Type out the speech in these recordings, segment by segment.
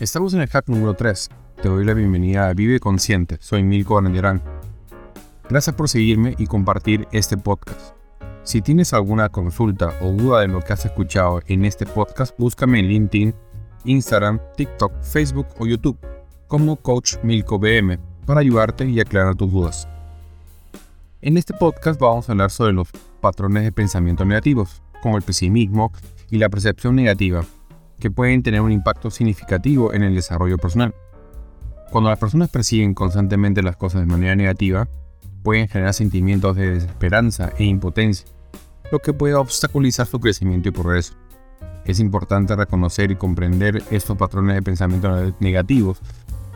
Estamos en el hack número 3. Te doy la bienvenida a Vive Consciente. Soy Milko Arandirán. Gracias por seguirme y compartir este podcast. Si tienes alguna consulta o duda de lo que has escuchado en este podcast, búscame en LinkedIn, Instagram, TikTok, Facebook o YouTube como Coach Milko BM para ayudarte y aclarar tus dudas. En este podcast vamos a hablar sobre los patrones de pensamiento negativos, como el pesimismo y la percepción negativa, que pueden tener un impacto significativo en el desarrollo personal. Cuando las personas persiguen constantemente las cosas de manera negativa, pueden generar sentimientos de desesperanza e impotencia, lo que puede obstaculizar su crecimiento y progreso. Es importante reconocer y comprender estos patrones de pensamiento negativos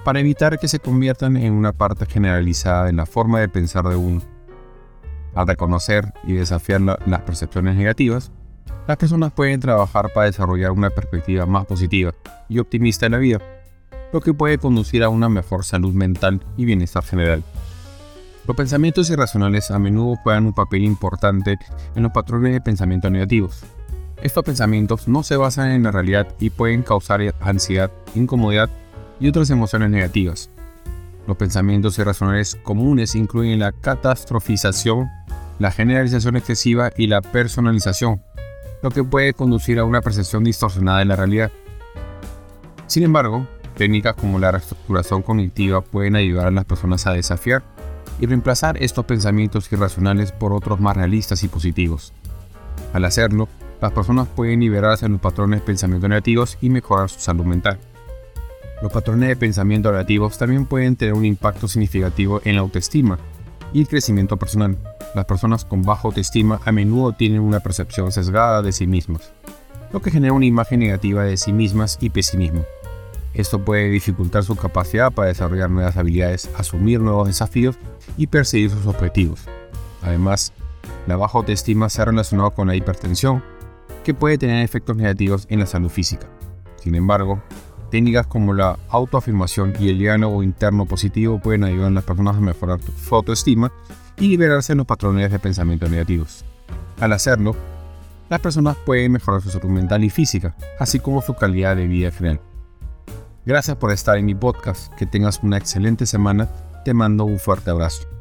para evitar que se conviertan en una parte generalizada de la forma de pensar de uno. Al reconocer y desafiar las percepciones negativas, las personas pueden trabajar para desarrollar una perspectiva más positiva y optimista de la vida, lo que puede conducir a una mejor salud mental y bienestar general. Los pensamientos irracionales a menudo juegan un papel importante en los patrones de pensamiento negativos. Estos pensamientos no se basan en la realidad y pueden causar ansiedad, incomodidad y otras emociones negativas. Los pensamientos irracionales comunes incluyen la catastrofización, la generalización excesiva y la personalización, lo que puede conducir a una percepción distorsionada de la realidad. Sin embargo, técnicas como la reestructuración cognitiva pueden ayudar a las personas a desafiar y reemplazar estos pensamientos irracionales por otros más realistas y positivos. Al hacerlo, las personas pueden liberarse de los patrones de pensamiento negativos y mejorar su salud mental. Los patrones de pensamiento negativos también pueden tener un impacto significativo en la autoestima y el crecimiento personal. Las personas con baja autoestima a menudo tienen una percepción sesgada de sí mismas, lo que genera una imagen negativa de sí mismas y pesimismo. Esto puede dificultar su capacidad para desarrollar nuevas habilidades, asumir nuevos desafíos y perseguir sus objetivos. Además, la baja autoestima se ha relacionado con la hipertensión, que puede tener efectos negativos en la salud física. Sin embargo, técnicas como la autoafirmación y el diálogo interno positivo pueden ayudar a las personas a mejorar su autoestima y liberarse de los patrones de pensamiento negativos. Al hacerlo, las personas pueden mejorar su salud mental y física, así como su calidad de vida general. Gracias por estar en mi podcast, que tengas una excelente semana, te mando un fuerte abrazo.